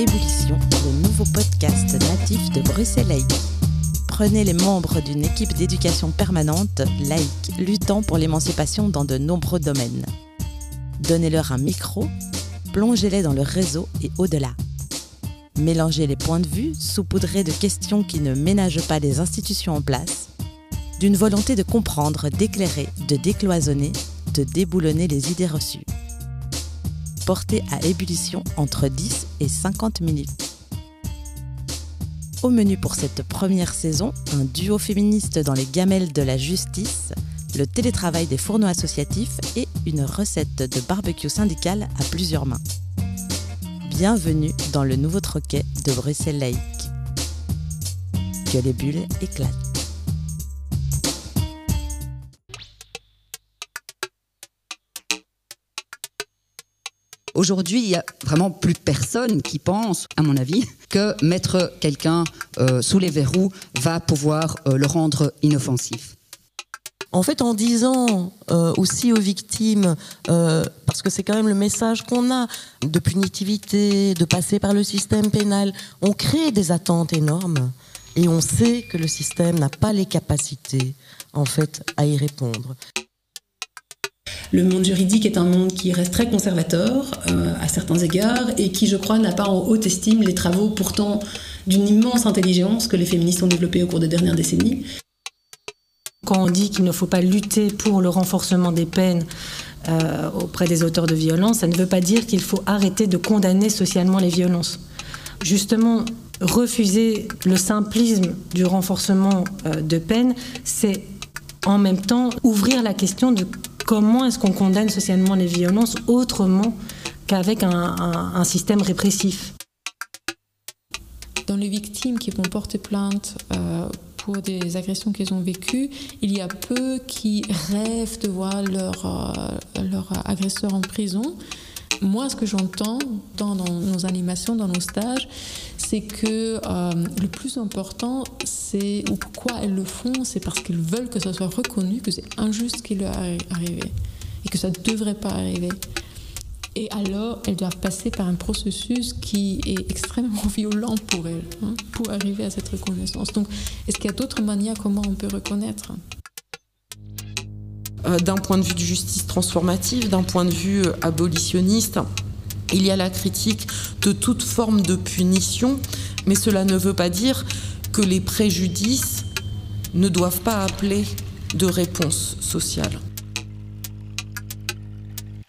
Ébullition, le nouveau podcast natif de Bruxelles Laïque. Prenez les membres d'une équipe d'éducation permanente, laïque, luttant pour l'émancipation dans de nombreux domaines. Donnez-leur un micro, plongez-les dans le réseau et au-delà. Mélangez les points de vue, saupoudrés de questions qui ne ménagent pas les institutions en place, d'une volonté de comprendre, d'éclairer, de décloisonner, de déboulonner les idées reçues. Portez à ébullition entre 10 et 50 minutes. Au menu pour cette première saison, un duo féministe dans les gamelles de la justice, le télétravail des fourneaux associatifs et une recette de barbecue syndical à plusieurs mains. Bienvenue dans le nouveau troquet de Bruxelles laïque. Que les bulles éclatent. Aujourd'hui, il y a vraiment plus personne qui pense, à mon avis, que mettre quelqu'un euh, sous les verrous va pouvoir euh, le rendre inoffensif. En fait, en disant euh, aussi aux victimes, parce que c'est quand même le message qu'on a, de punitivité, de passer par le système pénal, on crée des attentes énormes et on sait que le système n'a pas les capacités, en fait, à y répondre. Le monde juridique est un monde qui reste très conservateur euh, à certains égards et qui, je crois, n'a pas en haute estime les travaux pourtant d'une immense intelligence que les féministes ont développés au cours des dernières décennies. Quand on dit qu'il ne faut pas lutter pour le renforcement des peines euh, auprès des auteurs de violences, ça ne veut pas dire qu'il faut arrêter de condamner socialement les violences. Justement, refuser le simplisme du renforcement euh, de peine, c'est en même temps ouvrir la question de comment est-ce qu'on condamne socialement les violences autrement qu'avec un, système répressif Dans les victimes qui vont porter plainte euh, pour des agressions qu'elles ont vécues, il y a peu qui rêvent de voir leur, euh, leur agresseur en prison. Moi, ce que j'entends dans, nos animations, dans nos stages, c'est que euh, le plus important, c'est ou pourquoi elles le font, c'est parce qu'elles veulent que ça soit reconnu que c'est injuste ce qui leur est arrivé et que ça ne devrait pas arriver. Et alors, elles doivent passer par un processus qui est extrêmement violent pour elles, hein, pour arriver à cette reconnaissance. Donc, est-ce qu'il y a d'autres manières comment on peut reconnaître? D'un point de vue de justice transformative, d'un point de vue euh, abolitionniste. Il y a la critique de toute forme de punition, mais cela ne veut pas dire que les préjudices ne doivent pas appeler de réponse sociale.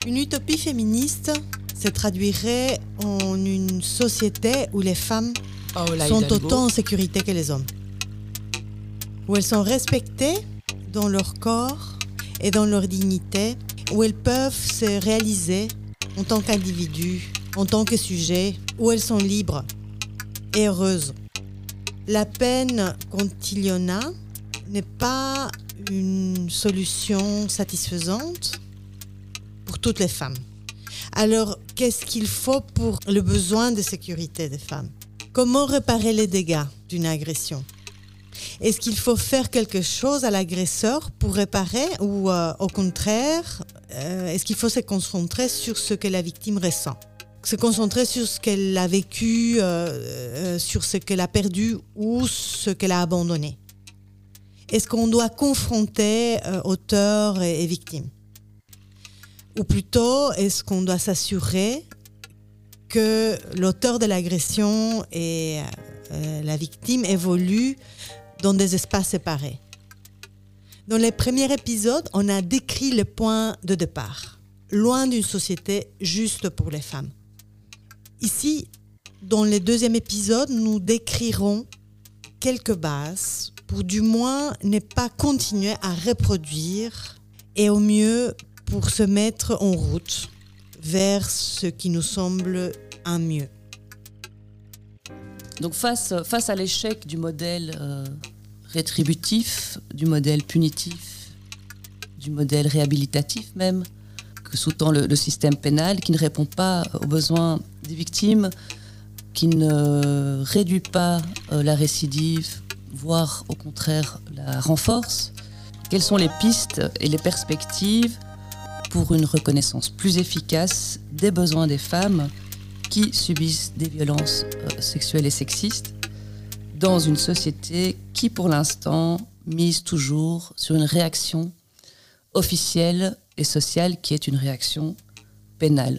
Une utopie féministe se traduirait en une société où les femmes oh, sont autant en sécurité que les hommes, où elles sont respectées dans leur corps et dans leur dignité, où elles peuvent se réaliser en tant qu'individus, en tant que sujet, où elles sont libres et heureuses. La peine, quand en a, n'est pas une solution satisfaisante pour toutes les femmes. Alors, qu'est-ce qu'il faut pour le besoin de sécurité des femmes? Comment réparer les dégâts d'une agression? Est-ce qu'il faut faire quelque chose à l'agresseur pour réparer ou euh, au contraire, euh, est-ce qu'il faut se concentrer sur ce que la victime ressent? Se concentrer sur ce qu'elle a vécu, euh, sur ce qu'elle a perdu ou ce qu'elle a abandonné? Est-ce qu'on doit confronter auteur et, et victime Ou plutôt, est-ce qu'on doit s'assurer que l'auteur de l'agression et la victime évoluent dans des espaces séparés. Dans les premiers épisodes, on a décrit le point de départ, loin d'une société juste pour les femmes. Ici, dans le deuxième épisode, nous décrirons quelques bases pour du moins ne pas continuer à reproduire et au mieux pour se mettre en route vers ce qui nous semble un mieux. Donc face, face à l'échec du modèle euh, rétributif, du modèle punitif, du modèle réhabilitatif même, que sous-tend le, système pénal, qui ne répond pas aux besoins des victimes, qui ne réduit pas euh, la récidive, voire au contraire la renforce. Quelles sont les pistes et les perspectives pour une reconnaissance plus efficace des besoins des femmes qui subissent des violences euh, sexuelles et sexistes dans une société qui, pour l'instant, mise toujours sur une réaction officielle et sociale qui est une réaction pénale.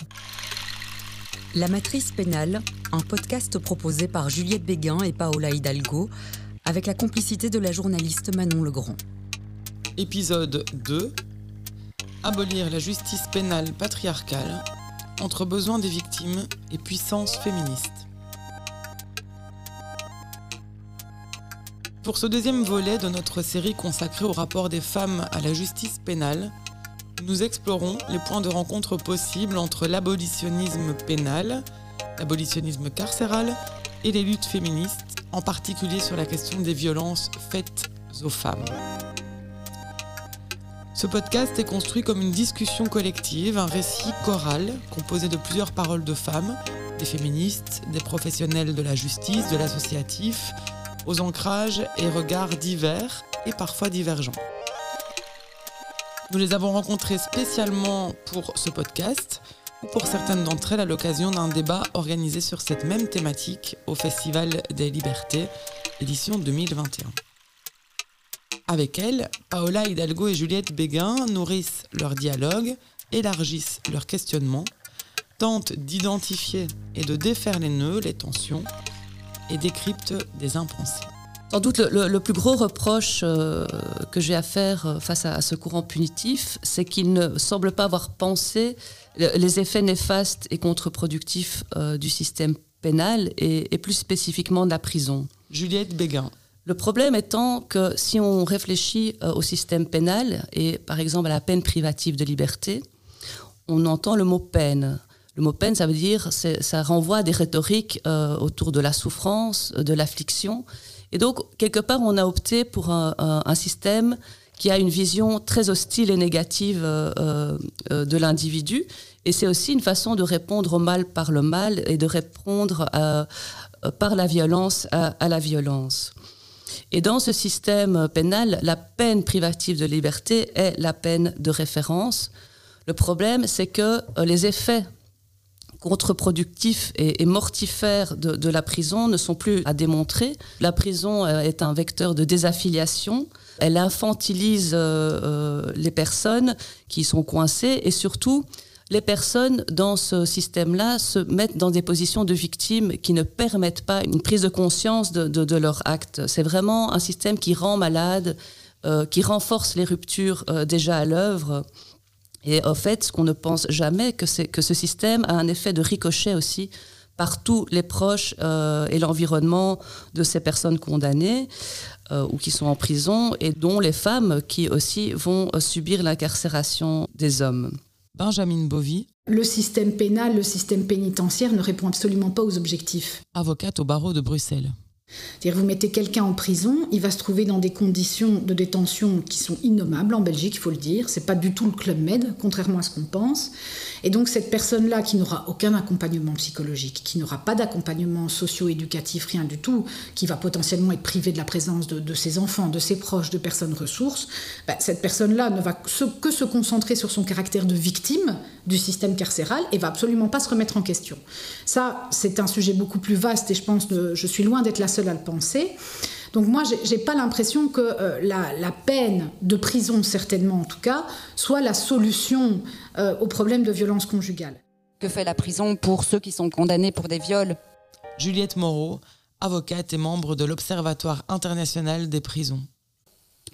La matrice pénale, un podcast proposé par Juliette Béguin et Paola Hidalgo, avec la complicité de la journaliste Manon Legrand. Épisode 2 Abolir la justice pénale patriarcale entre besoins des victimes et puissance féministe. Pour ce deuxième volet de notre série consacrée au rapport des femmes à la justice pénale, nous explorons les points de rencontre possibles entre l'abolitionnisme pénal, l'abolitionnisme carcéral et les luttes féministes, en particulier sur la question des violences faites aux femmes. Ce podcast est construit comme une discussion collective, un récit choral composé de plusieurs paroles de femmes, des féministes, des professionnels de la justice, de l'associatif, aux ancrages et regards divers et parfois divergents. Nous les avons rencontrées spécialement pour ce podcast ou pour certaines d'entre elles à l'occasion d'un débat organisé sur cette même thématique au Festival des Libertés, édition 2021. Avec elles, Paola Hidalgo et Juliette Béguin nourrissent leur dialogue, élargissent leur questionnement, tentent d'identifier et de défaire les nœuds, les tensions, et décrypte des impensés. Sans doute le, plus gros reproche euh, que j'ai à faire euh, face à, ce courant punitif, c'est qu'il ne semble pas avoir pensé les effets néfastes et contre-productifs euh, du système pénal et, plus spécifiquement de la prison. Juliette Béguin. Le problème étant que si on réfléchit au système pénal et par exemple à la peine privative de liberté, on entend le mot peine. Le mot peine, ça veut dire, ça renvoie à des rhétoriques euh, autour de la souffrance, de l'affliction. Et donc, quelque part, on a opté pour un, système qui a une vision très hostile et négative euh, euh, de l'individu. Et c'est aussi une façon de répondre au mal par le mal et de répondre par la violence à, la violence. Et dans ce système pénal, la peine privative de liberté est la peine de référence. Le problème, c'est que les effets contre-productifs et, mortifères de, la prison ne sont plus à démontrer. La prison euh, est un vecteur de désaffiliation. Elle infantilise euh, euh, les personnes qui sont coincées et surtout, les personnes dans ce système-là se mettent dans des positions de victimes qui ne permettent pas une prise de conscience de, de, leur acte. C'est vraiment un système qui rend malade, qui renforce les ruptures déjà à l'œuvre. Et en fait, ce qu'on ne pense jamais, que c'est que ce système a un effet de ricochet aussi par tous les proches euh, et l'environnement de ces personnes condamnées euh, ou qui sont en prison et dont les femmes qui aussi vont subir l'incarcération des hommes. Benjamin Bovy. Le système pénal, le système pénitentiaire ne répond absolument pas aux objectifs. Avocate au barreau de Bruxelles. C'est-à-dire vous mettez quelqu'un en prison, il va se trouver dans des conditions de détention qui sont innommables en Belgique, il faut le dire. C'est pas du tout le club med, contrairement à ce qu'on pense. Et donc cette personne-là qui n'aura aucun accompagnement psychologique, qui n'aura pas d'accompagnement socio-éducatif, rien du tout, qui va potentiellement être privée de la présence de, ses enfants, de ses proches, de personnes ressources, bah, cette personne-là ne va que se concentrer sur son caractère de victime du système carcéral et va absolument pas se remettre en question. Ça, c'est un sujet beaucoup plus vaste et je pense que je suis loin d'être la seule à le penser. Donc moi, j'ai pas l'impression que euh, la, peine de prison, certainement en tout cas, soit la solution euh, au problème de violence conjugale. Que fait la prison pour ceux qui sont condamnés pour des viols? Juliette Moreau, avocate et membre de l'Observatoire international des prisons.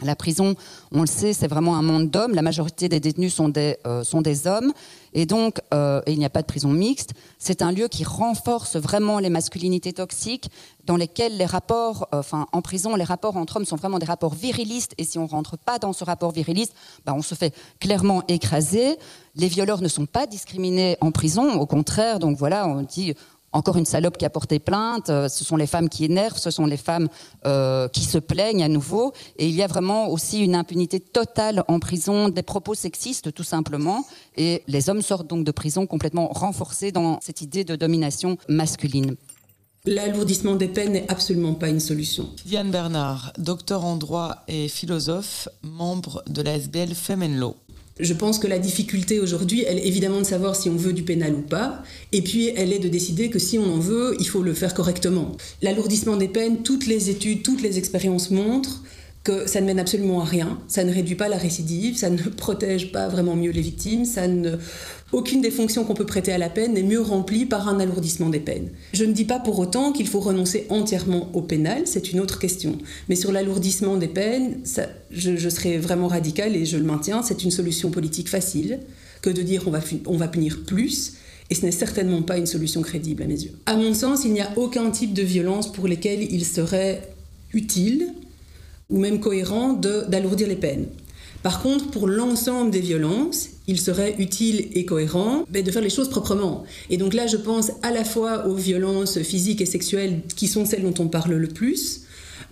La prison, on le sait, c'est vraiment un monde d'hommes. La majorité des détenus sont des, euh, sont des hommes. Et donc, euh, il n'y a pas de prison mixte. C'est un lieu qui renforce vraiment les masculinités toxiques, dans lesquelles les rapports, euh, enfin, en prison, les rapports entre hommes sont vraiment des rapports virilistes. Et si on rentre pas dans ce rapport viriliste, bah, on se fait clairement écraser. Les violeurs ne sont pas discriminés en prison. Au contraire, donc voilà, on dit, encore une salope qui a porté plainte, euh, ce sont les femmes qui énervent, ce sont les femmes euh, qui se plaignent à nouveau, et il y a vraiment aussi une impunité totale en prison des propos sexistes tout simplement, et les hommes sortent donc de prison complètement renforcés dans cette idée de domination masculine. L'alourdissement des peines n'est absolument pas une solution. Yann Bernard, docteur en droit et philosophe, membre de la SBL Femen Law. Je pense que la difficulté aujourd'hui, elle est évidemment de savoir si on veut du pénal ou pas, et puis elle est de décider que si on en veut, il faut le faire correctement. L'alourdissement des peines, toutes les études, toutes les expériences montrent ça ne mène absolument à rien, ça ne réduit pas la récidive, ça ne protège pas vraiment mieux les victimes, ça ne... aucune des fonctions qu'on peut prêter à la peine n'est mieux remplie par un alourdissement des peines. Je ne dis pas pour autant qu'il faut renoncer entièrement au pénal, c'est une autre question. Mais sur l'alourdissement des peines, je, je serais vraiment radical et je le maintiens, c'est une solution politique facile que de dire on va, on va punir plus. Et ce n'est certainement pas une solution crédible à mes yeux. À mon sens, il n'y a aucun type de violence pour lesquelles il serait utile ou même cohérent d'alourdir les peines. Par contre, pour l'ensemble des violences, il serait utile et cohérent ben, de faire les choses proprement. Et donc là, je pense à la fois aux violences physiques et sexuelles qui sont celles dont on parle le plus,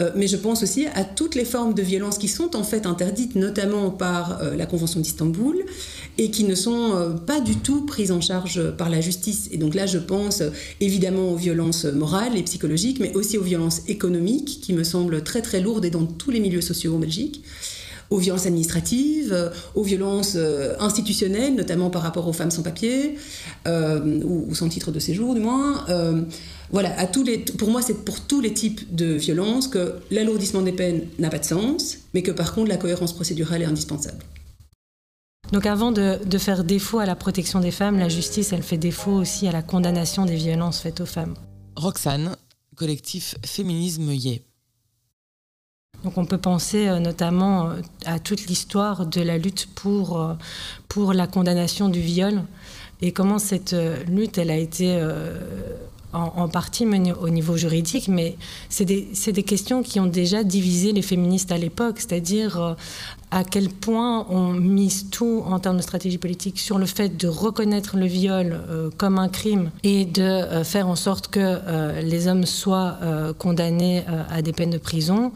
euh, mais je pense aussi à toutes les formes de violence qui sont en fait interdites, notamment par euh, la Convention d'Istanbul, et qui ne sont euh, pas du tout prises en charge par la justice. Et donc là, je pense évidemment aux violences morales et psychologiques, mais aussi aux violences économiques, qui me semblent très très lourdes et dans tous les milieux sociaux en Belgique aux violences administratives, aux violences institutionnelles, notamment par rapport aux femmes sans papier, ou, sans titre de séjour du moins. Voilà, à tous les, pour moi, c'est pour tous les types de violences que l'alourdissement des peines n'a pas de sens, mais que par contre, la cohérence procédurale est indispensable. Donc avant de, faire défaut à la protection des femmes, la justice, elle fait défaut aussi à la condamnation des violences faites aux femmes. Roxane, collectif Féminisme Yé. Donc on peut penser euh, notamment euh, à toute l'histoire de la lutte pour, euh, pour la condamnation du viol et comment cette lutte, elle a été en, partie au niveau juridique, mais c'est des, des, questions qui ont déjà divisé les féministes à l'époque, c'est-à-dire euh, à quel point on mise tout en termes de stratégie politique sur le fait de reconnaître le viol euh, comme un crime et de euh, faire en sorte que les hommes soient condamnés à des peines de prison,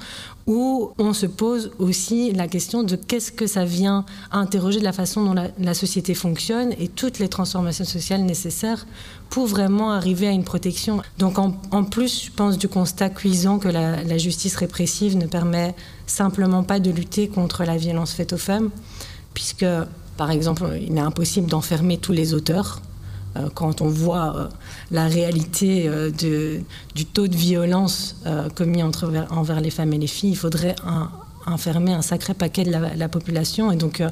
où on se pose aussi la question de qu'est-ce que ça vient interroger de la façon dont la, société fonctionne et toutes les transformations sociales nécessaires pour vraiment arriver à une protection. Donc en, plus, je pense du constat cuisant que la, justice répressive ne permet simplement pas de lutter contre la violence faite aux femmes, puisque par exemple, il est impossible d'enfermer tous les auteurs euh, quand on voit euh, la réalité euh, du taux de violence commis entre, envers les femmes et les filles, il faudrait enfermer un sacré paquet de la, population. Et donc,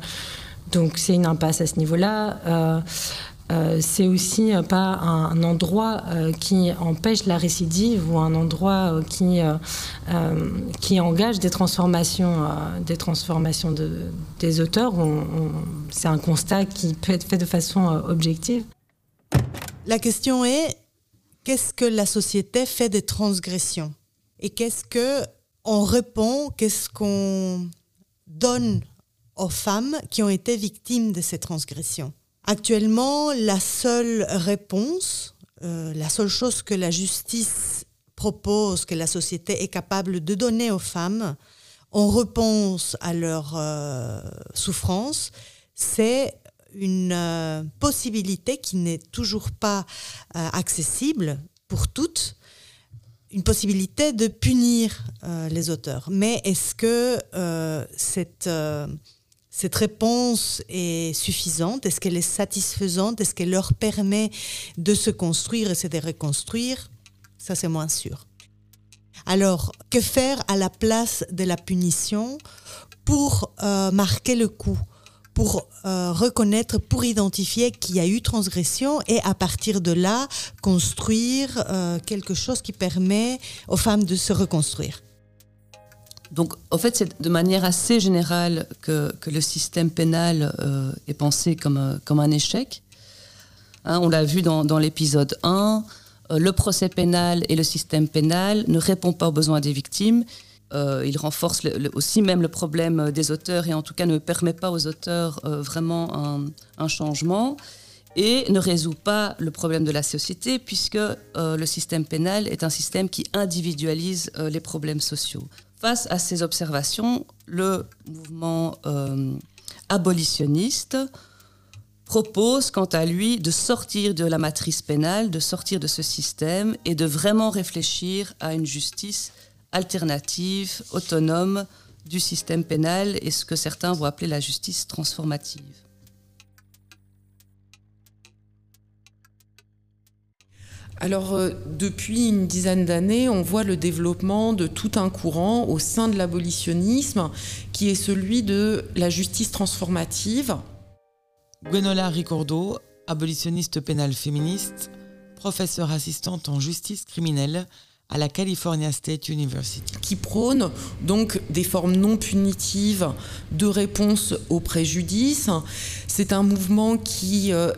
donc c'est une impasse à ce niveau-là. c'est aussi pas un, endroit qui empêche la récidive ou un endroit qui, qui engage des transformations, des transformations de, des auteurs. c'est un constat qui peut être fait de façon objective. La question est qu'est-ce que la société fait des transgressions et qu'est-ce que on répond, qu'est-ce qu'on donne aux femmes qui ont été victimes de ces transgressions? Actuellement, la seule réponse, euh, la seule chose que la justice propose, que la société est capable de donner aux femmes en réponse à leur euh, souffrance, c'est une euh, possibilité qui n'est toujours pas euh, accessible pour toutes, une possibilité de punir euh, les auteurs. Mais est-ce que cette, cette réponse est suffisante? Est-ce qu'elle est satisfaisante? Est-ce qu'elle leur permet de se construire et de reconstruire Ça, c'est moins sûr. Alors, que faire à la place de la punition pour marquer le coup? Pour euh, reconnaître, pour identifier qu'il y a eu transgression et à partir de là, construire euh, quelque chose qui permet aux femmes de se reconstruire. Donc, en fait, c'est de manière assez générale que, le système pénal euh, est pensé comme, un échec. Hein, on l'a vu dans, dans l'épisode 1, le procès pénal et le système pénal ne répondent pas aux besoins des victimes euh, il renforce aussi même le problème des auteurs et en tout cas ne permet pas aux auteurs euh, vraiment un, changement et ne résout pas le problème de la société puisque euh, le système pénal est un système qui individualise les problèmes sociaux. Face à ces observations, le mouvement abolitionniste propose quant à lui de sortir de la matrice pénale, de sortir de ce système et de vraiment réfléchir à une justice alternative, autonome du système pénal et ce que certains vont appeler la justice transformative. Alors, euh, depuis une dizaine d'années, on voit le développement de tout un courant au sein de l'abolitionnisme qui est celui de la justice transformative. Gwenola Ricordo, abolitionniste pénale féministe, professeure assistante en justice criminelle, à la California State University. Qui prône donc des formes non punitives de réponse aux préjudices. C'est un mouvement qui euh,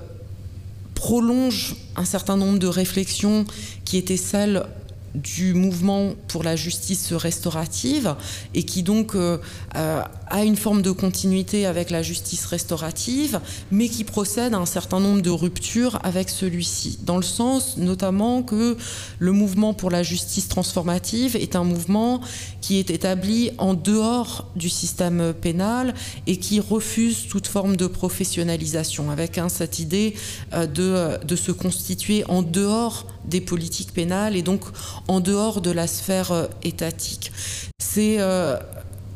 prolonge un certain nombre de réflexions qui étaient celles du mouvement pour la justice restaurative et qui donc euh, euh, a une forme de continuité avec la justice restaurative, mais qui procède à un certain nombre de ruptures avec celui-ci, dans le sens notamment que le mouvement pour la justice transformative est un mouvement qui est établi en dehors du système pénal et qui refuse toute forme de professionnalisation, avec hein, cette idée euh, de, de se constituer en dehors des politiques pénales et donc en dehors de la sphère euh, étatique. C'est euh,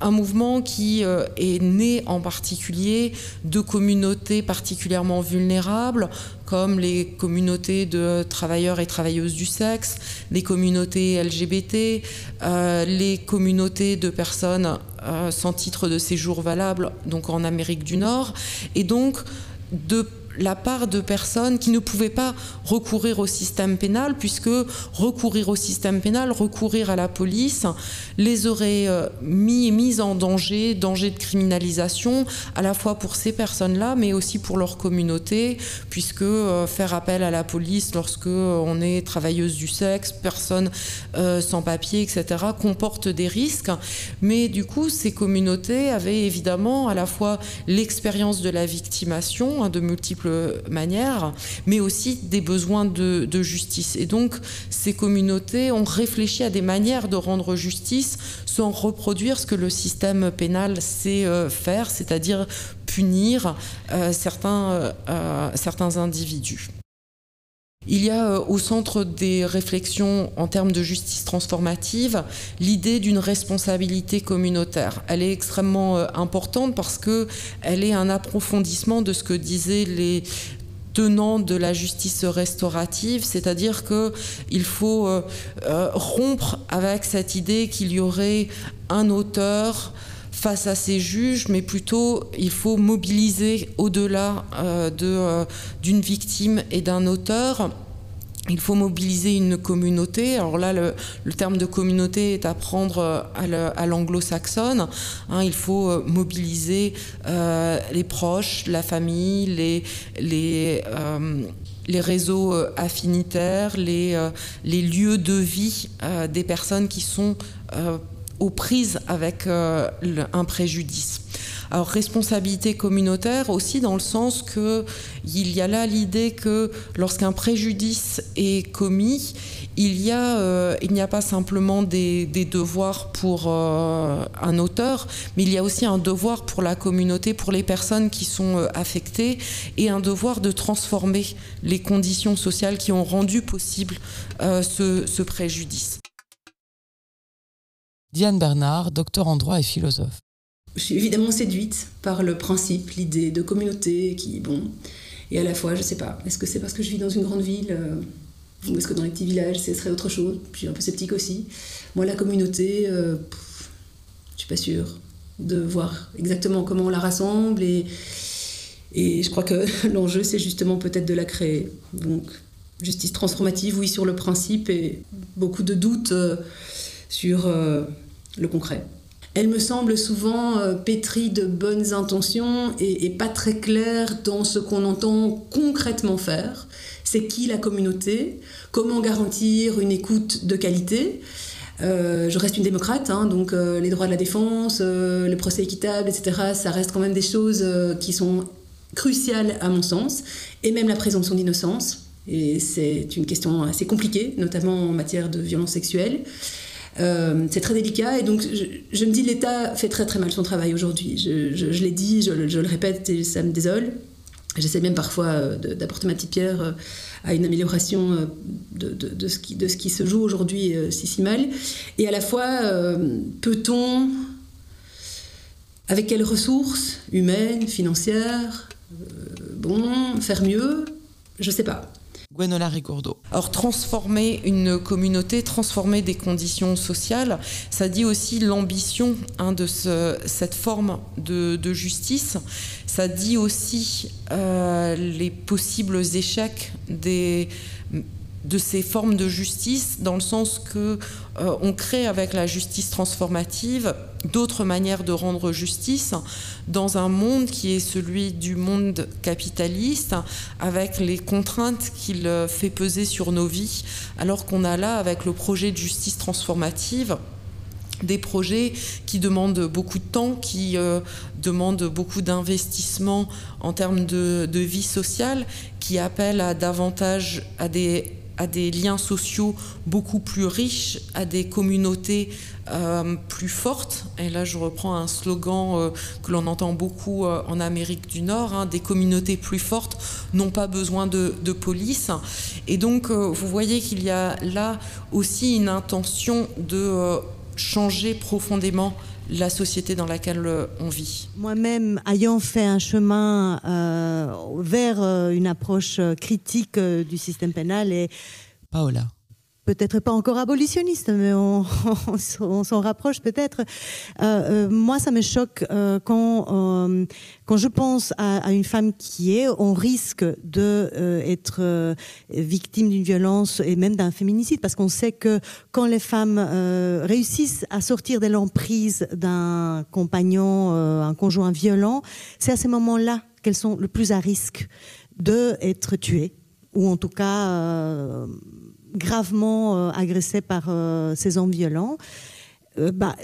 un mouvement qui euh, est né en particulier de communautés particulièrement vulnérables, comme les communautés de travailleurs et travailleuses du sexe, les communautés LGBT, les communautés de personnes sans titre de séjour valable, donc en Amérique du Nord, et donc de la part de personnes qui ne pouvaient pas recourir au système pénal, puisque recourir au système pénal, recourir à la police, les aurait euh, mis, mis en danger, danger de criminalisation, à la fois pour ces personnes-là, mais aussi pour leur communauté, puisque euh, faire appel à la police lorsque euh, on est travailleuse du sexe, personne sans papier, etc., comporte des risques. Mais du coup, ces communautés avaient évidemment à la fois l'expérience de la victimation, hein, de multiples manière, mais aussi des besoins de, justice. Et donc, ces communautés ont réfléchi à des manières de rendre justice sans reproduire ce que le système pénal sait euh, faire, c'est-à-dire punir euh, euh, certains individus. Il y a au centre des réflexions en termes de justice transformative l'idée d'une responsabilité communautaire. Elle est extrêmement importante parce que elle est un approfondissement de ce que disaient les tenants de la justice restaurative, c'est-à-dire qu'il faut rompre avec cette idée qu'il y aurait un auteur face à ces juges, mais plutôt il faut mobiliser au-delà euh, euh, d'une victime et d'un auteur. Il faut mobiliser une communauté. Alors là, le, terme de communauté est à prendre euh, à l'anglo-saxonne. Hein. il faut mobiliser les proches, la famille, les, les, réseaux affinitaires, les lieux de vie des personnes qui sont aux prises avec euh, un préjudice. Alors responsabilité communautaire aussi dans le sens que il y a là l'idée que lorsqu'un préjudice est commis, il y a euh, il n'y a pas simplement des, devoirs pour euh, un auteur, mais il y a aussi un devoir pour la communauté, pour les personnes qui sont affectées, et un devoir de transformer les conditions sociales qui ont rendu possible ce préjudice. Diane Bernard, docteur en droit et philosophe. Je suis évidemment séduite par le principe, l'idée de communauté qui, bon, et à la fois, je sais pas, est-ce que c'est parce que je vis dans une grande ville euh, ou est-ce que dans les petits villages, ce serait autre chose? Je suis un peu sceptique aussi. Moi, la communauté, euh, je suis pas sûre de voir exactement comment on la rassemble et, et je crois que l'enjeu, c'est justement peut-être de la créer. Donc, justice transformative, oui, sur le principe et beaucoup de doutes euh, sur le concret. Elle me semble souvent euh, pétrie de bonnes intentions et, pas très claire dans ce qu'on entend concrètement faire. C'est qui la communauté? Comment garantir une écoute de qualité? Euh, je reste une démocrate, hein, donc euh, les droits de la défense, le procès équitable, etc., ça reste quand même des choses qui sont cruciales à mon sens, et même la présomption d'innocence. Et c'est une question assez compliquée, notamment en matière de violence sexuelle. Euh, c'est très délicat et donc je, me dis l'État fait très très mal son travail aujourd'hui. Je, l'ai dit, je, le répète et ça me désole. J'essaie même parfois euh, d'apporter ma petite pierre euh, à une amélioration de, ce, qui, de ce qui se joue aujourd'hui si si mal. Et à la fois, peut-on, avec quelles ressources humaines, financières, bon, faire mieux? Je ne sais pas. Gwenola Ricordo. Alors transformer une communauté, transformer des conditions sociales, ça dit aussi l'ambition hein, de cette forme de, justice. Ça dit aussi euh, les possibles échecs des de ces formes de justice, dans le sens que euh, on crée avec la justice transformative d'autres manières de rendre justice dans un monde qui est celui du monde capitaliste, avec les contraintes qu'il fait peser sur nos vies, alors qu'on a là, avec le projet de justice transformative, des projets qui demandent beaucoup de temps, qui euh, demandent beaucoup d'investissement en termes de, vie sociale, qui appellent à davantage à des à des liens sociaux beaucoup plus riches, à des communautés euh, plus fortes. Et là, je reprends un slogan euh, que l'on entend beaucoup euh, en Amérique du Nord, hein, des communautés plus fortes n'ont pas besoin de, de police. Et donc, vous voyez qu'il y a là aussi une intention de changer profondément la société dans laquelle euh, on vit. Moi-même, ayant fait un chemin euh, vers euh, une approche critique du système pénal et Paola peut-être pas encore abolitionniste, mais on, s'en rapproche peut-être. Euh, euh, moi, ça me choque euh, quand quand je pense à, une femme qui est en risque de être victime d'une violence et même d'un féminicide, parce qu'on sait que quand les femmes réussissent à sortir de l'emprise d'un compagnon, un conjoint violent, c'est à ces moments-là qu'elles sont le plus à risque de être tuées ou en tout cas gravement euh, agressée par euh, ces hommes violents, euh, bah,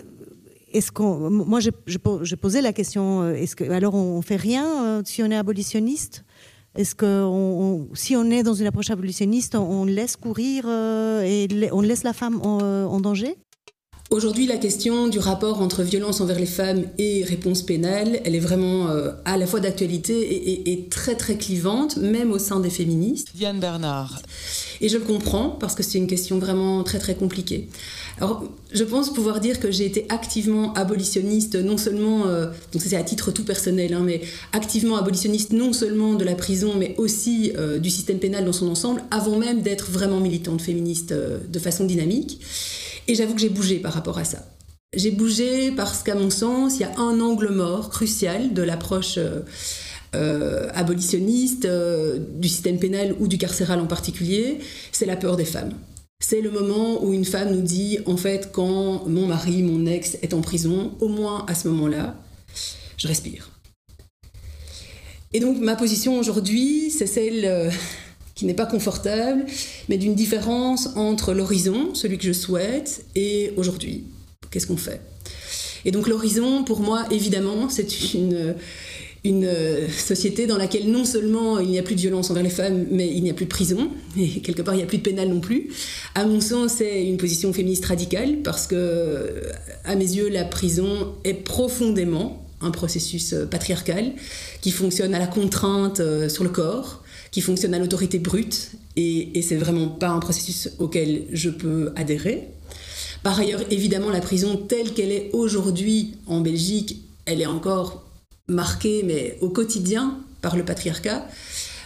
est-ce qu'on, moi, j'ai posé la question, est-ce que, alors on, fait rien si on est abolitionniste? Est-ce que si on est dans une approche abolitionniste, on, laisse courir et on laisse la femme en danger? Aujourd'hui, la question du rapport entre violence envers les femmes et réponse pénale, elle est vraiment euh, à la fois d'actualité et, très très clivante, même au sein des féministes. Diane Bernard. Et je le comprends parce que c'est une question vraiment très très compliquée. Alors, je pense pouvoir dire que j'ai été activement abolitionniste, non seulement, euh, donc c'est à titre tout personnel, hein, mais activement abolitionniste non seulement de la prison, mais aussi euh, du système pénal dans son ensemble, avant même d'être vraiment militante féministe de façon dynamique. Et j'avoue que j'ai bougé par rapport à ça. J'ai bougé parce qu'à mon sens, il y a un angle mort crucial de l'approche euh, euh, abolitionniste, euh, du système pénal ou du carcéral en particulier, c'est la peur des femmes. C'est le moment où une femme nous dit, en fait, quand mon mari, mon ex est en prison, au moins à ce moment-là, je respire. Et donc ma position aujourd'hui, c'est celle qui n'est pas confortable, mais d'une différence entre l'horizon, celui que je souhaite, et aujourd'hui. Qu'est-ce qu'on fait? Et donc l'horizon, pour moi, évidemment, c'est une, une société dans laquelle non seulement il n'y a plus de violence envers les femmes, mais il n'y a plus de prison, et quelque part il n'y a plus de pénal non plus. À mon sens, c'est une position féministe radicale, parce que, à mes yeux, la prison est profondément un processus patriarcal qui fonctionne à la contrainte euh, sur le corps, qui fonctionne à l'autorité brute, et, et c'est vraiment pas un processus auquel je peux adhérer. Par ailleurs, évidemment, la prison telle qu'elle est aujourd'hui en Belgique, elle est encore marquée, mais au quotidien, par le patriarcat.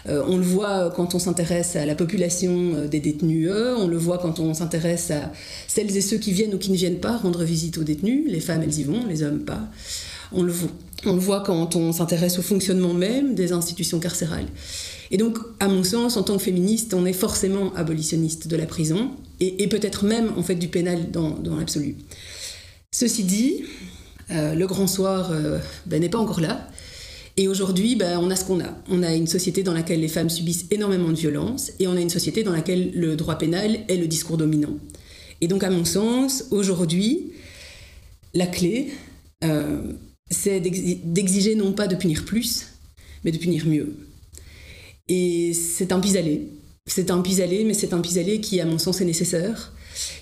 Euh, on le voit quand on s'intéresse à la population euh, des détenus, on le voit quand on s'intéresse à celles et ceux qui viennent ou qui ne viennent pas rendre visite aux détenus. Les femmes, elles y vont, les hommes pas. On le voit, on le voit quand on s'intéresse au fonctionnement même des institutions carcérales. Et donc, à mon sens, en tant que féministe, on est forcément abolitionniste de la prison, et, peut-être même en fait du pénal dans, l'absolu. Ceci dit, euh, le grand soir euh, ben, n'est pas encore là. Et aujourd'hui, ben, on a ce qu'on a. On a une société dans laquelle les femmes subissent énormément de violences, et on a une société dans laquelle le droit pénal est le discours dominant. Et donc, à mon sens, aujourd'hui, la clé, euh, c'est d'exiger non pas de punir plus, mais de punir mieux. Et c'est un pis-aller. C'est un pis-aller, mais c'est un pis-aller qui, à mon sens, est nécessaire.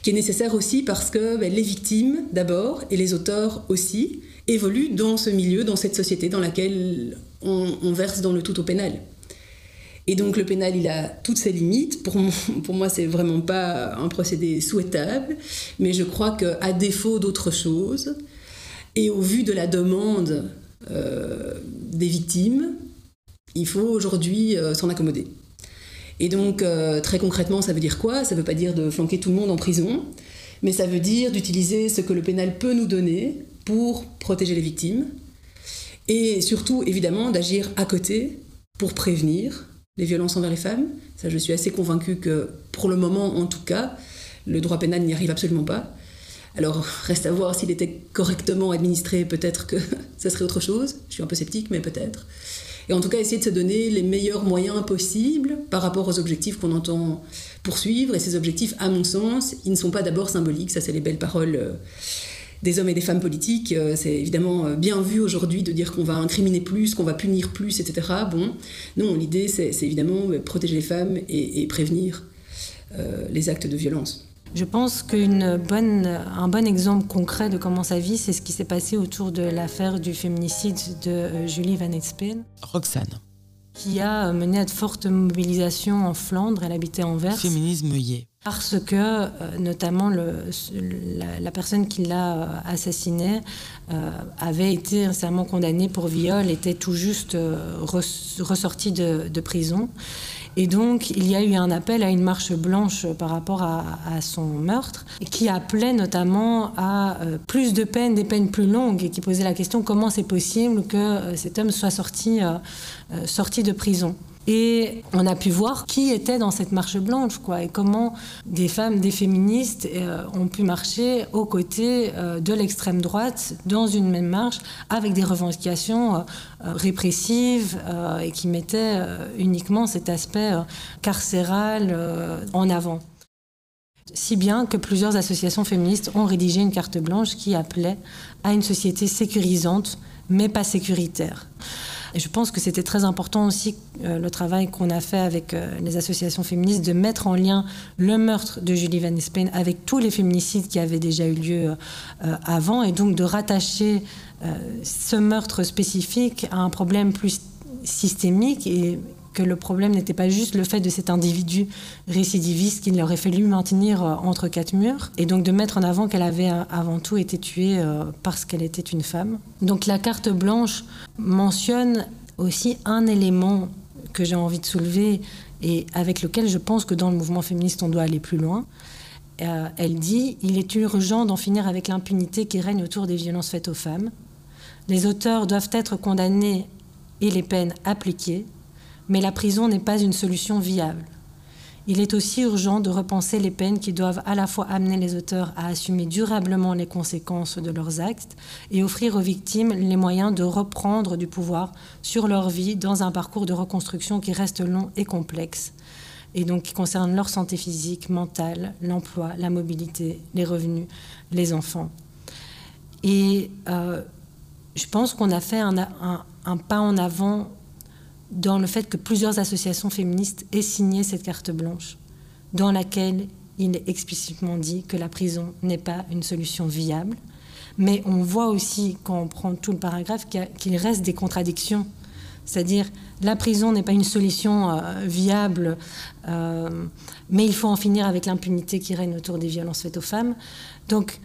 Qui est nécessaire aussi parce que ben, les victimes, d'abord, et les auteurs aussi, évoluent dans ce milieu, dans cette société dans laquelle on, verse dans le tout au pénal. Et donc le pénal, il a toutes ses limites. Pour, moi, pour moi, c'est vraiment pas un procédé souhaitable, mais je crois qu'à défaut d'autre chose, et au vu de la demande euh, des victimes, il faut aujourd'hui euh, s'en accommoder. Et donc, euh, très concrètement, ça veut dire quoi? Ça ne veut pas dire de flanquer tout le monde en prison, mais ça veut dire d'utiliser ce que le pénal peut nous donner pour protéger les victimes, et surtout, évidemment, d'agir à côté pour prévenir les violences envers les femmes. Ça, je suis assez convaincue que, pour le moment en tout cas, le droit pénal n'y arrive absolument pas. Alors, reste à voir s'il était correctement administré, peut-être que ça serait autre chose. Je suis un peu sceptique, mais peut-être. Et en tout cas, essayer de se donner les meilleurs moyens possibles par rapport aux objectifs qu'on entend poursuivre. Et ces objectifs, à mon sens, ils ne sont pas d'abord symboliques. Ça, c'est les belles paroles euh, des hommes et des femmes politiques. Euh, c'est évidemment euh, bien vu aujourd'hui de dire qu'on va incriminer plus, qu'on va punir plus, etc. Bon, non, l'idée, c'est évidemment protéger les femmes et, prévenir les actes de violence. Je pense qu'un bon exemple concret de comment ça vit, c'est ce qui s'est passé autour de l'affaire du féminicide de euh, Julie Van Espen. Roxane. Qui a mené à de fortes mobilisations en Flandre. Elle habitait Anvers. Féminisme yé. Parce que, euh, notamment, la, personne qui l'a euh, assassinée avait été récemment condamnée pour viol, était tout juste ressortie de, de prison. Et donc, il y a eu un appel à une marche blanche par rapport à, son meurtre, qui appelait notamment à euh, plus de peines, des peines plus longues, et qui posait la question comment c'est possible que euh, cet homme soit sorti, euh, sorti de prison. Et on a pu voir qui était dans cette marche blanche, quoi, et comment des femmes, des féministes euh, ont pu marcher aux côtés euh, de l'extrême droite dans une même marche avec des revendications euh, répressives et qui mettaient uniquement cet aspect carcéral en avant. Si bien que plusieurs associations féministes ont rédigé une carte blanche qui appelait à une société sécurisante mais pas sécuritaire. Et je pense que c'était très important aussi euh, le travail qu'on a fait avec euh, les associations féministes de mettre en lien le meurtre de Julie Van Espen avec tous les féminicides qui avaient déjà eu lieu euh, avant et donc de rattacher ce meurtre spécifique à un problème plus systémique et que le problème n'était pas juste le fait de cet individu récidiviste qu'il aurait fallu maintenir euh, entre quatre murs, et donc de mettre en avant qu'elle avait euh, avant tout été tuée euh, parce qu'elle était une femme. Donc la carte blanche mentionne aussi un élément que j'ai envie de soulever et avec lequel je pense que dans le mouvement féministe on doit aller plus loin. elle dit Il est urgent d'en finir avec l'impunité qui règne autour des violences faites aux femmes. Les auteurs doivent être condamnés et les peines appliquées. Mais la prison n'est pas une solution viable. Il est aussi urgent de repenser les peines qui doivent à la fois amener les auteurs à assumer durablement les conséquences de leurs actes et offrir aux victimes les moyens de reprendre du pouvoir sur leur vie dans un parcours de reconstruction qui reste long et complexe et donc qui concerne leur santé physique, mentale, l'emploi, la mobilité, les revenus, les enfants. Et euh, je pense qu'on a fait un pas en avant dans le fait que plusieurs associations féministes aient signé cette carte blanche, dans laquelle il est explicitement dit que la prison n'est pas une solution viable. Mais on voit aussi, quand on prend tout le paragraphe, qu'il reste des contradictions. C'est-à-dire, la prison n'est pas une solution euh, viable, euh, mais il faut en finir avec l'impunité qui règne autour des violences faites aux femmes. Donc,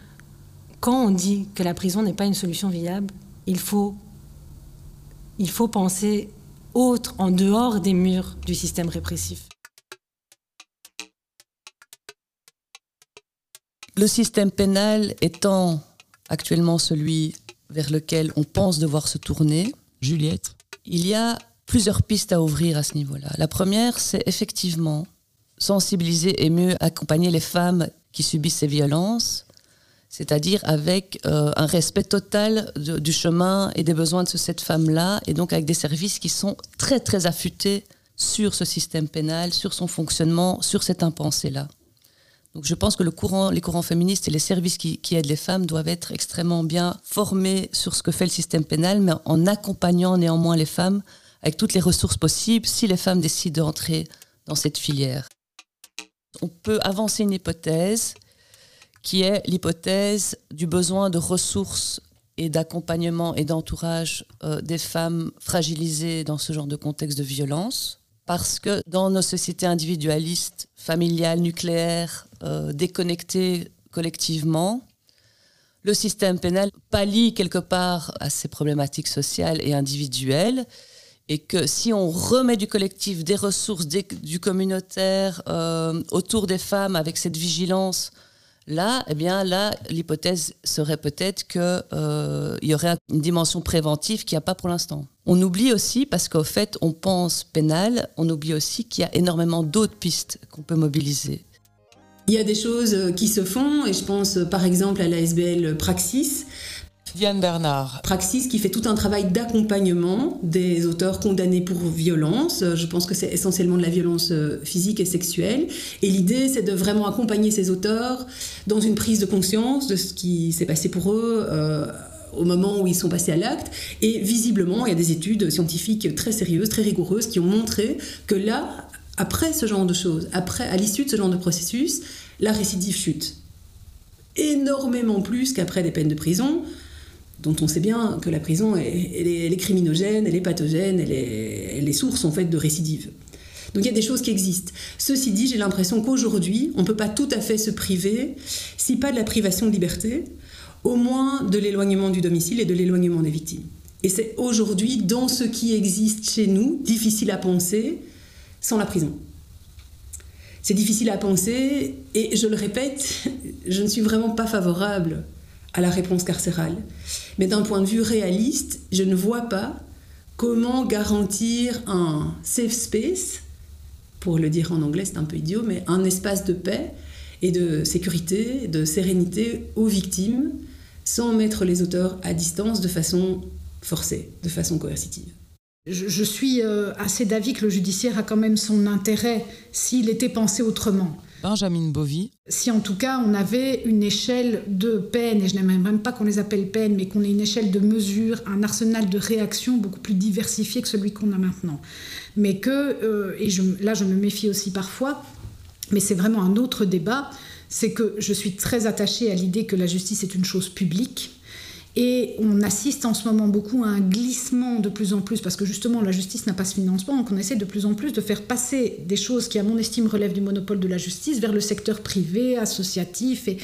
quand on dit que la prison n'est pas une solution viable, il faut, il faut penser autre en dehors des murs du système répressif. Le système pénal étant actuellement celui vers lequel on pense devoir se tourner, Juliette, il y a plusieurs pistes à ouvrir à ce niveau-là. La première, c'est effectivement sensibiliser et mieux accompagner les femmes qui subissent ces violences c'est-à-dire avec euh, un respect total du chemin et des besoins de cette femme-là, et donc avec des services qui sont très très affûtés sur ce système pénal, sur son fonctionnement, sur cette impensée-là. Donc je pense que les courants féministes et les services qui, qui, aident les femmes doivent être extrêmement bien formés sur ce que fait le système pénal, mais en accompagnant néanmoins les femmes avec toutes les ressources possibles si les femmes décident d'entrer dans cette filière. On peut avancer une hypothèse qui est l'hypothèse du besoin de ressources et d'accompagnement et d'entourage euh, des femmes fragilisées dans ce genre de contexte de violence. Parce que dans nos sociétés individualistes, familiales, nucléaires, euh, déconnectées collectivement, le système pénal pallie quelque part à ces problématiques sociales et individuelles et que si on remet du collectif, des ressources, du communautaire euh, autour des femmes avec cette vigilance, là, eh là, l'hypothèse serait peut-être qu'il euh, y aurait une dimension préventive qu'il n'y a pas pour l'instant. On oublie aussi, parce qu'au fait, on pense pénal, on oublie aussi qu'il y a énormément d'autres pistes qu'on peut mobiliser. Il y a des choses qui se font, et je pense par exemple à la SBL Praxis, Diane Bernard. Praxis qui fait tout un travail d'accompagnement des auteurs condamnés pour violence. Je pense que c'est essentiellement de la violence euh, physique et sexuelle. Et l'idée, c'est de vraiment accompagner ces auteurs dans une prise de conscience de ce qui s'est passé pour eux. Euh, au moment où ils sont passés à l'acte. Et visiblement, il y a des études scientifiques très sérieuses, très rigoureuses, qui ont montré que là, après ce genre de choses, après, à l'issue de ce genre de processus, la récidive chute énormément plus qu'après des peines de prison dont on sait bien que la prison, est, criminogène, elle est pathogène, elle est, elle est source en fait de récidive. Donc il y a des choses qui existent. Ceci dit, j'ai l'impression qu'aujourd'hui, on ne peut pas tout à fait se priver, si pas de la privation de liberté, au moins de l'éloignement du domicile et de l'éloignement des victimes. Et c'est aujourd'hui, dans ce qui existe chez nous, difficile à penser sans la prison. C'est difficile à penser, et je le répète, je ne suis vraiment pas favorable à la réponse carcérale. Mais d'un point de vue réaliste, je ne vois pas comment garantir un safe space, pour le dire en anglais c'est un peu idiot, mais un espace de paix et de sécurité, de sérénité aux victimes, sans mettre les auteurs à distance de façon forcée, de façon coercitive. Je, suis euh, assez d'avis que le judiciaire a quand même son intérêt s'il était pensé autrement. Benjamin Bovy. Si en tout cas on avait une échelle de peine, et je n'aime même pas qu'on les appelle peines, mais qu'on ait une échelle de mesure, un arsenal de réaction beaucoup plus diversifié que celui qu'on a maintenant. Mais que, euh, et là je me méfie aussi parfois, mais c'est vraiment un autre débat, c'est que je suis très attachée à l'idée que la justice est une chose publique et on assiste en ce moment beaucoup à un glissement de plus en plus, parce que justement la justice n'a pas ce financement, donc on essaie de plus en plus de faire passer des choses qui, à mon estime, relèvent du monopole de la justice vers le secteur privé, associatif. Et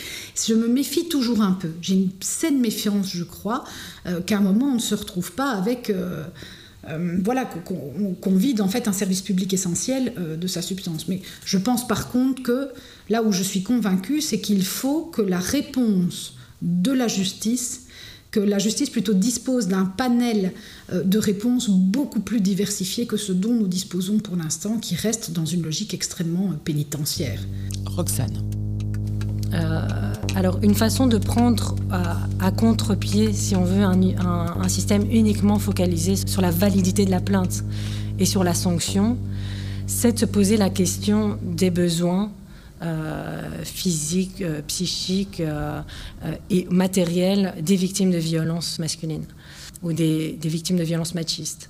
je me méfie toujours un peu. J'ai une saine méfiance, je crois, euh, qu'à un moment on ne se retrouve pas avec... Euh, euh, voilà, qu'on vide en fait un service public essentiel de sa substance. Mais je pense par contre que là où je suis convaincue, c'est qu'il faut que la réponse de la justice que la justice plutôt dispose d'un panel euh, de réponses beaucoup plus diversifié que ce dont nous disposons pour l'instant, qui reste dans une logique extrêmement euh, pénitentiaire. Roxane. Euh, alors, une façon de prendre à, contre-pied, si on veut, un, système uniquement focalisé sur la validité de la plainte et sur la sanction, c'est de se poser la question des besoins physique, euh, psychique euh, et matériel des victimes de violences masculines ou des, victimes de violences machistes.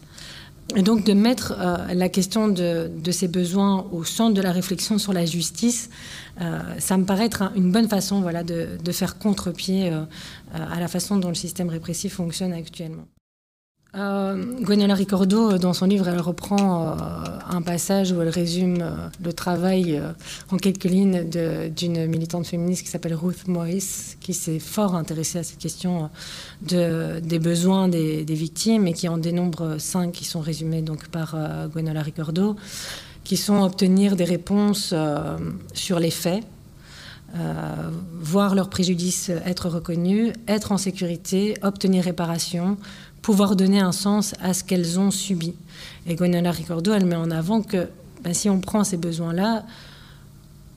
Et donc de mettre la question de, ces besoins au centre de la réflexion sur la justice, ça me paraît être une bonne façon voilà, de, de faire contre-pied à la façon dont le système répressif fonctionne actuellement. Euh, Gwenola Ricordo, euh, dans son livre, elle reprend euh, un passage où elle résume le travail en quelques lignes d'une militante féministe qui s'appelle Ruth Morris, qui s'est fort intéressée à cette question de, des besoins des, victimes et qui en dénombre cinq qui sont résumés donc par Gwenola Ricordo, qui sont obtenir des réponses sur les faits, voir leurs préjudices être reconnus, être en sécurité, obtenir réparation, pouvoir donner un sens à ce qu'elles ont subi. Et Gwenola Ricordo, elle met en avant que ben, si on prend ces besoins-là,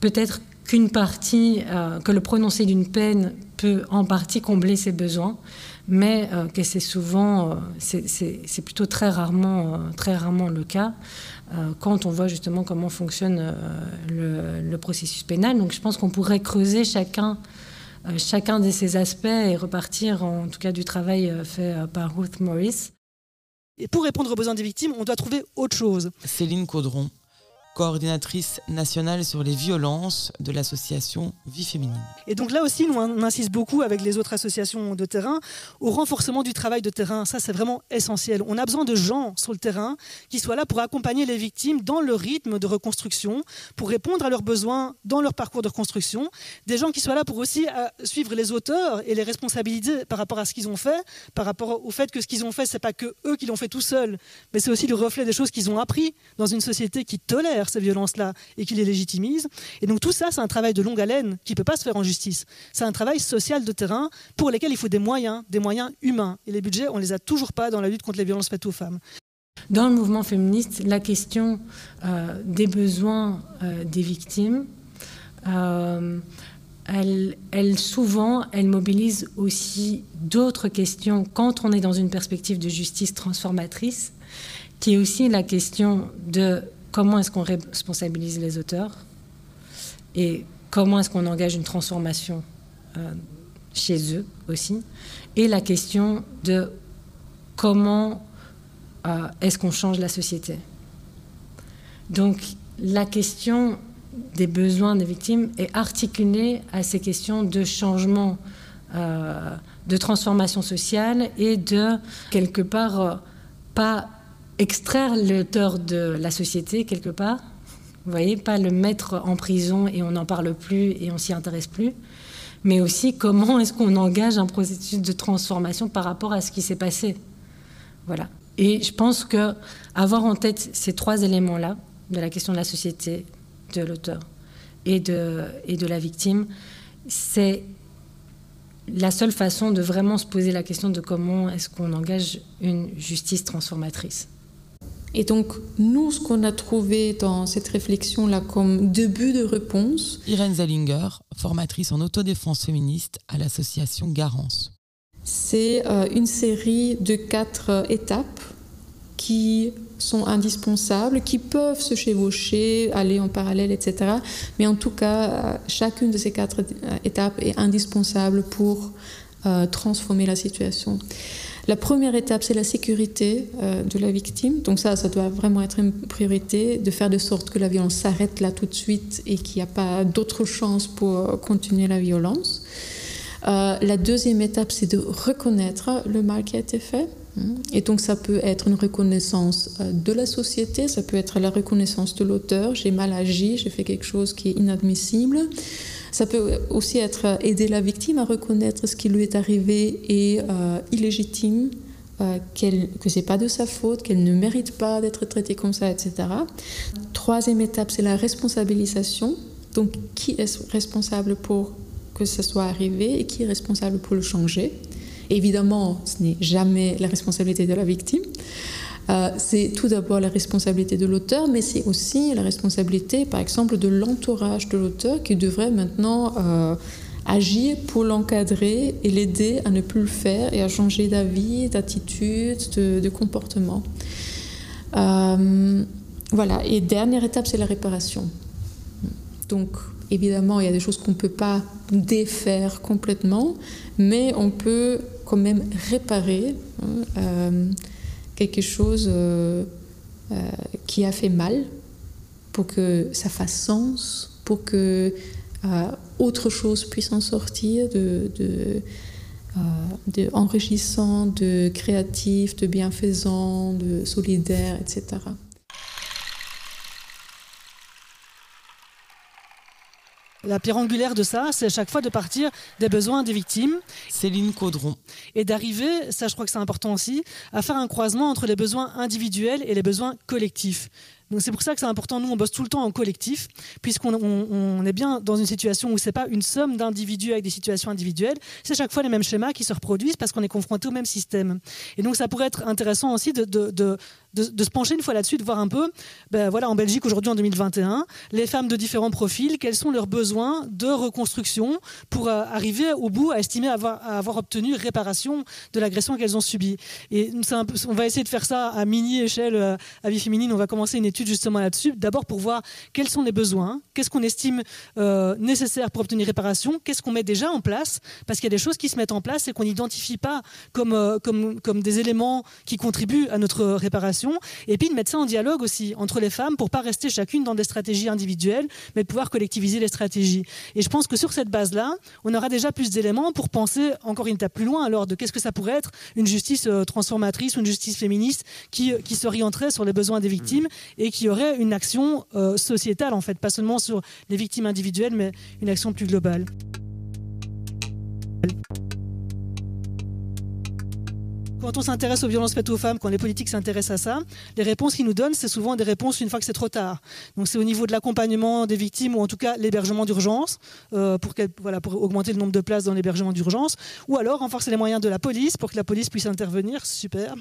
peut-être qu'une partie, euh, que le prononcé d'une peine peut en partie combler ces besoins, mais euh, que c'est souvent, euh, c'est plutôt très rarement, très rarement le cas quand on voit justement comment fonctionne le, processus pénal. Donc je pense qu'on pourrait creuser chacun chacun de ces aspects et repartir en tout cas du travail euh, fait euh, par Ruth Morris. Et pour répondre aux besoins des victimes, on doit trouver autre chose. Céline Caudron. Coordinatrice nationale sur les violences de l'association Vie Féminine. Et donc là aussi, nous, on insiste beaucoup avec les autres associations de terrain au renforcement du travail de terrain. Ça, c'est vraiment essentiel. On a besoin de gens sur le terrain qui soient là pour accompagner les victimes dans le rythme de reconstruction, pour répondre à leurs besoins dans leur parcours de reconstruction. Des gens qui soient là pour aussi euh, suivre les auteurs et les responsabiliser par rapport à ce qu'ils ont fait, par rapport au fait que ce qu'ils ont fait, c'est pas que eux qui l'ont fait tout seuls, mais c'est aussi le reflet des choses qu'ils ont appris dans une société qui tolère ces violences-là et qui les légitimise. Et donc tout ça, c'est un travail de longue haleine qui ne peut pas se faire en justice. C'est un travail social de terrain pour lequel il faut des moyens, des moyens humains. Et les budgets, on ne les a toujours pas dans la lutte contre les violences faites aux femmes. Dans le mouvement féministe, la question euh, des besoins euh, des victimes, euh, elle, elle, souvent, elle mobilise aussi d'autres questions quand on est dans une perspective de justice transformatrice, qui est aussi la question de comment est-ce qu'on responsabilise les auteurs et comment est-ce qu'on engage une transformation euh, chez eux aussi, et la question de comment euh, est-ce qu'on change la société. Donc la question des besoins des victimes est articulée à ces questions de changement, euh, de transformation sociale et de, quelque part, pas extraire l'auteur de la société quelque part. Vous voyez, pas le mettre en prison et on n'en parle plus et on s'y intéresse plus, mais aussi comment est-ce qu'on engage un processus de transformation par rapport à ce qui s'est passé. Voilà. Et je pense que avoir en tête ces trois éléments-là, de la question de la société, de l'auteur et de, et de la victime, c'est la seule façon de vraiment se poser la question de comment est-ce qu'on engage une justice transformatrice. Et donc, nous, ce qu'on a trouvé dans cette réflexion-là comme début de réponse. Irène Zallinger, formatrice en autodéfense féministe à l'association Garance. C'est euh, une série de quatre euh, étapes qui sont indispensables, qui peuvent se chevaucher, aller en parallèle, etc. Mais en tout cas, euh, chacune de ces quatre étapes est indispensable pour transformer la situation. La première étape, c'est la sécurité euh, de la victime. Donc ça, ça doit vraiment être une priorité, de faire de sorte que la violence s'arrête là tout de suite et qu'il n'y a pas d'autre chance pour continuer la violence. Euh, la deuxième étape, c'est de reconnaître le mal qui a été fait. Et donc ça peut être une reconnaissance euh, de la société, ça peut être la reconnaissance de l'auteur, j'ai mal agi, j'ai fait quelque chose qui est inadmissible. Ça peut aussi être aider la victime à reconnaître ce qui lui est arrivé et euh, illégitime, euh, que c'est pas de sa faute, qu'elle ne mérite pas d'être traitée comme ça, etc. Troisième étape, c'est la responsabilisation. Donc, qui est responsable pour que ça soit arrivé et qui est responsable pour le changer? Évidemment, ce n'est jamais la responsabilité de la victime. Euh, c'est tout d'abord la responsabilité de l'auteur, mais c'est aussi la responsabilité, par exemple, de l'entourage de l'auteur qui devrait maintenant euh, agir pour l'encadrer et l'aider à ne plus le faire et à changer d'avis, d'attitude, de, comportement. Euh, voilà, et dernière étape, c'est la réparation. Donc, évidemment, il y a des choses qu'on ne peut pas défaire complètement, mais on peut quand même réparer. Hein, quelque chose euh, euh, qui a fait mal pour que ça fasse sens, pour que euh, autre chose puisse en sortir de, de, de enrichissant, de créatif, de bienfaisant, de solidaire, etc. La pierre angulaire de ça, c'est à chaque fois de partir des besoins des victimes. Céline Caudron. Et d'arriver, ça je crois que c'est important aussi, à faire un croisement entre les besoins individuels et les besoins collectifs. C'est pour ça que c'est important. Nous, on bosse tout le temps en collectif, puisqu'on on, est bien dans une situation où c'est pas une somme d'individus avec des situations individuelles. C'est chaque fois les mêmes schémas qui se reproduisent parce qu'on est confronté au même système. Et donc ça pourrait être intéressant aussi de, se pencher une fois là-dessus, de voir un peu, ben voilà, en Belgique aujourd'hui en 2021, les femmes de différents profils, quels sont leurs besoins de reconstruction pour euh, arriver au bout à estimer avoir, obtenu réparation de l'agression qu'elles ont subie. Et on va essayer de faire ça à mini échelle, euh, à vie féminine. On va commencer une étude justement là-dessus, d'abord pour voir quels sont les besoins, qu'est-ce qu'on estime euh, nécessaire pour obtenir réparation, qu'est-ce qu'on met déjà en place, parce qu'il y a des choses qui se mettent en place et qu'on n'identifie pas comme, euh, comme, comme des éléments qui contribuent à notre réparation, et puis de mettre ça en dialogue aussi entre les femmes pour pas rester chacune dans des stratégies individuelles, mais de pouvoir collectiviser les stratégies. Et je pense que sur cette base-là, on aura déjà plus d'éléments pour penser encore une étape plus loin alors de qu'est-ce que ça pourrait être une justice euh, transformatrice ou une justice féministe qui, qui s'orienterait sur les besoins des victimes et qui aurait une action euh, sociétale en fait, pas seulement sur les victimes individuelles, mais une action plus globale. Quand on s'intéresse aux violences faites aux femmes, quand les politiques s'intéressent à ça, les réponses qu'ils nous donnent, c'est souvent des réponses une fois que c'est trop tard. Donc c'est au niveau de l'accompagnement des victimes ou en tout cas l'hébergement d'urgence euh, pour, voilà, pour augmenter le nombre de places dans l'hébergement d'urgence, ou alors renforcer les moyens de la police pour que la police puisse intervenir. Super.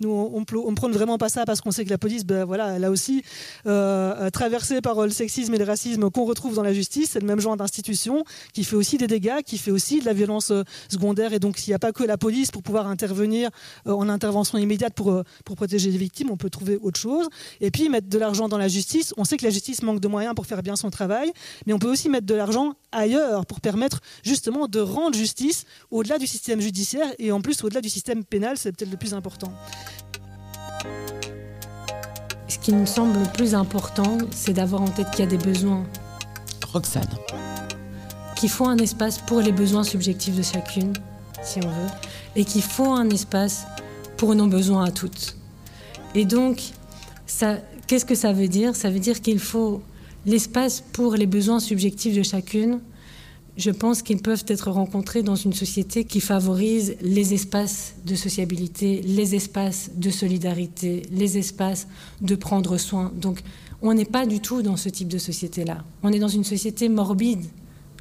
Nous on, on, prône vraiment pas ça parce qu'on sait que la police, ben, voilà, elle aussi euh, traversé par le sexisme et le racisme qu'on retrouve dans la justice. C'est le même genre d'institution qui fait aussi des dégâts, qui fait aussi de la violence euh, secondaire. Et donc s'il n'y a pas que la police pour pouvoir intervenir en intervention immédiate pour, euh, pour protéger les victimes, on peut trouver autre chose. Et puis mettre de l'argent dans la justice. On sait que la justice manque de moyens pour faire bien son travail, mais on peut aussi mettre de l'argent ailleurs pour permettre justement de rendre justice au-delà du système judiciaire et en plus au-delà du système pénal, c'est peut-être le plus important. Ce qui me semble le plus important, c'est d'avoir en tête qu'il y a des besoins. Roxane. Qu'il faut un espace pour les besoins subjectifs de chacune, si on veut et qu'il faut un espace pour nos besoins à toutes. Et donc, qu'est-ce que ça veut dire? Ça veut dire qu'il faut l'espace pour les besoins subjectifs de chacune. Je pense qu'ils peuvent être rencontrés dans une société qui favorise les espaces de sociabilité, les espaces de solidarité, les espaces de prendre soin. Donc, on n'est pas du tout dans ce type de société-là. On est dans une société morbide.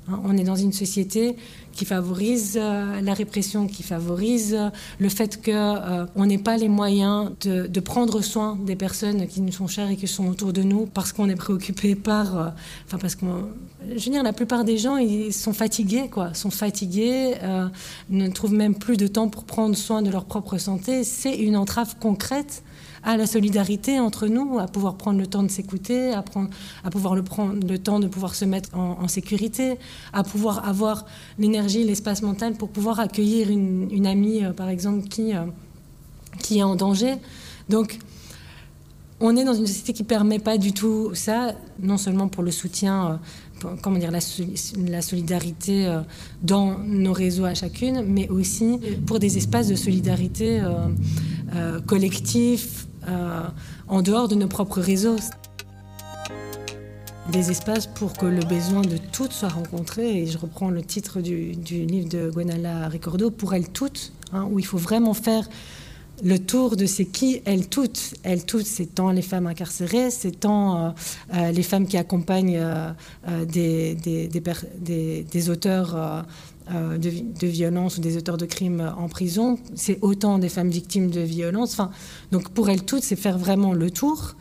Hein. On est dans une société qui favorise euh, la répression, qui favorise euh, le fait qu'on euh, n'ait pas les moyens de, prendre soin des personnes qui nous sont chères et qui sont autour de nous parce qu'on est préoccupé par... enfin, parce. Je veux dire, la plupart des gens, ils sont fatigués, quoi. Sont fatigués, ne trouvent même plus de temps pour prendre soin de leur propre santé. C'est une entrave concrète à la solidarité entre nous, à pouvoir prendre le temps de s'écouter, à, à pouvoir le prendre le temps de pouvoir se mettre en, sécurité, à pouvoir avoir l'énergie, l'espace mental pour pouvoir accueillir une, amie, euh, par exemple, qui, euh, qui est en danger. Donc, on est dans une société qui ne permet pas du tout ça, non seulement pour le soutien, euh, comment dire, la, la, solidarité dans nos réseaux à chacune, mais aussi pour des espaces de solidarité collectifs, en dehors de nos propres réseaux. Des espaces pour que le besoin de toutes soit rencontré, et je reprends le titre du, livre de Gwenala Ricordo, pour elles toutes, hein, où il faut vraiment faire le tour de c'est qui elles toutes. Elles toutes, c'est tant les femmes incarcérées, c'est tant euh, euh, les femmes qui accompagnent des, auteurs euh, de, de violences ou des auteurs de crimes en prison, c'est autant des femmes victimes de violences. Enfin, donc pour elles toutes, c'est faire vraiment le tour.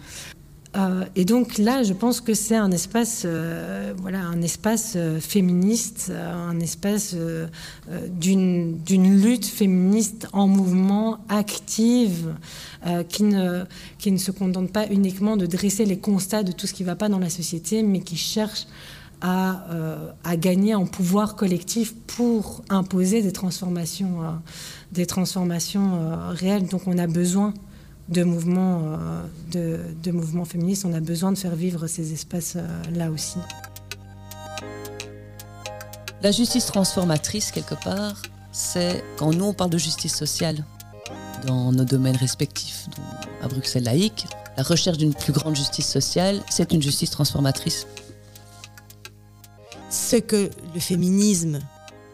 Euh, et donc là, je pense que c'est un espace, euh, voilà, un espace féministe, un espace d'une lutte féministe en mouvement, active, qui, ne, qui ne se contente pas uniquement de dresser les constats de tout ce qui ne va pas dans la société, mais qui cherche euh, à, gagner en pouvoir collectif pour imposer des transformations, euh, des transformations euh, réelles. Donc on a besoin de mouvements, de, mouvements féministes, on a besoin de faire vivre ces espaces-là aussi. La justice transformatrice, quelque part, c'est quand nous on parle de justice sociale dans nos domaines respectifs, à Bruxelles laïque, la recherche d'une plus grande justice sociale, c'est une justice transformatrice ce que le féminisme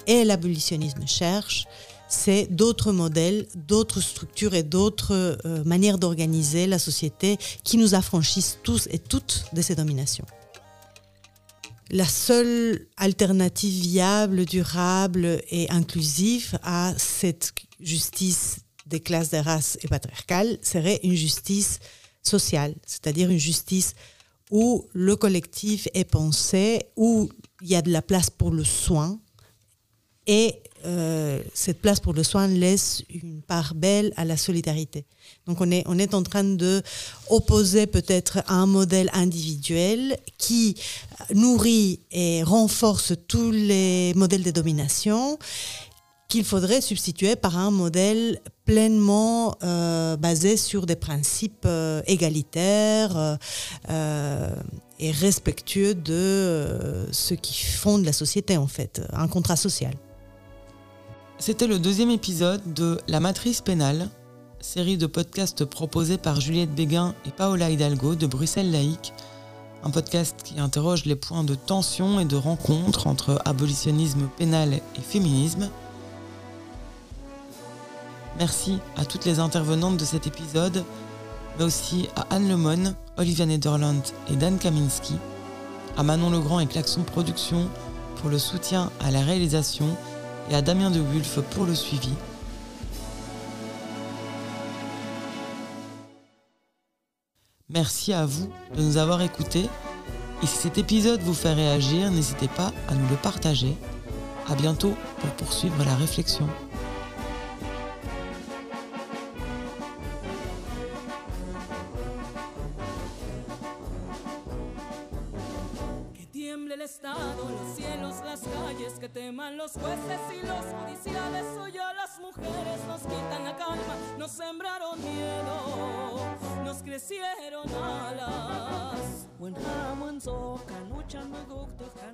et l'abolitionnisme cherchent, c'est d'autres modèles, d'autres structures et d'autres euh, manières d'organiser la société qui nous affranchissent tous et toutes de ces dominations. La seule alternative viable, durable et inclusive à cette justice des classes des races et patriarcales serait une justice sociale, c'est-à-dire une justice où le collectif est pensé, où il y a de la place pour le soin et cette place pour le soin laisse une part belle à la solidarité. Donc on est, on est en train de opposer peut-être un modèle individuel qui nourrit et renforce tous les modèles de domination qu'il faudrait substituer par un modèle pleinement euh, basé sur des principes euh, égalitaires euh, et respectueux de ce qui fonde la société en fait, un contrat social. C'était le deuxième épisode de La Matrice pénale, série de podcasts proposés par Juliette Béguin et Paola Hidalgo de Bruxelles Laïque, un podcast qui interroge les points de tension et de rencontre entre abolitionnisme pénal et féminisme. Merci à toutes les intervenantes de cet épisode, mais aussi à Anne Lemon, Olivia Nederland et Dan Kaminski, à Manon Legrand et Klaxon Productions pour le soutien à la réalisation et à Damien de Wulf pour le suivi. Merci à vous de nous avoir écoutés. Et si cet épisode vous fait réagir, n'hésitez pas à nous le partager. A bientôt pour poursuivre la réflexion.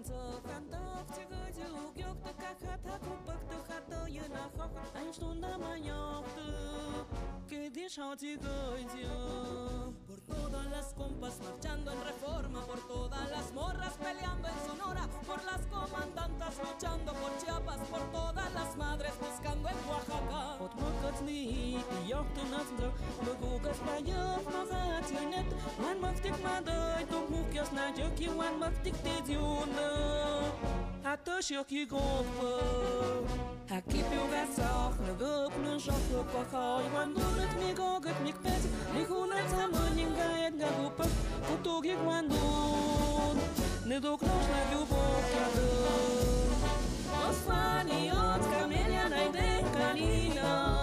кахата Por todas las compas marchando en reforma Por todas las morras peleando en Sonora Por las comandantas luchando por Chiapas Por todas las madres buscando en Oaxaca naïf dans un tunnel. One month stick my day, don't move your snag, you kill one month stick did you know. I touch your key gopher. I keep you that soft, no good, no shock, no cock, you want good at me, go get me pet. You could not have money, guy, and go up, put to get one moon. Не до книжна любов кладу. Оспані от камеля найде калія.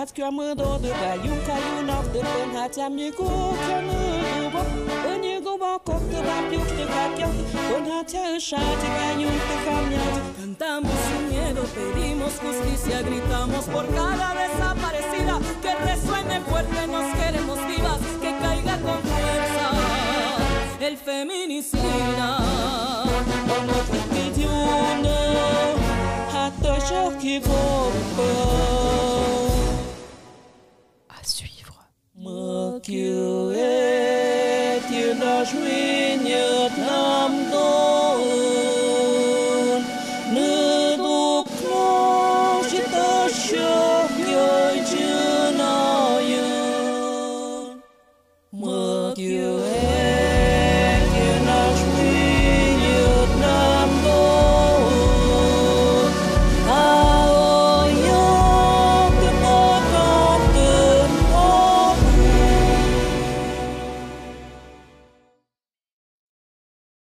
hat crammed all the by you can off the pen hat am you go can when you go walk up the back you the back you when hat a shot can cantamos sin miedo pedimos justicia gritamos por cada desaparecida. Que resuene fuerte nos queremos vivas que caiga con fuerza el feminicida. Ведь юно, а то шовки бомба. you.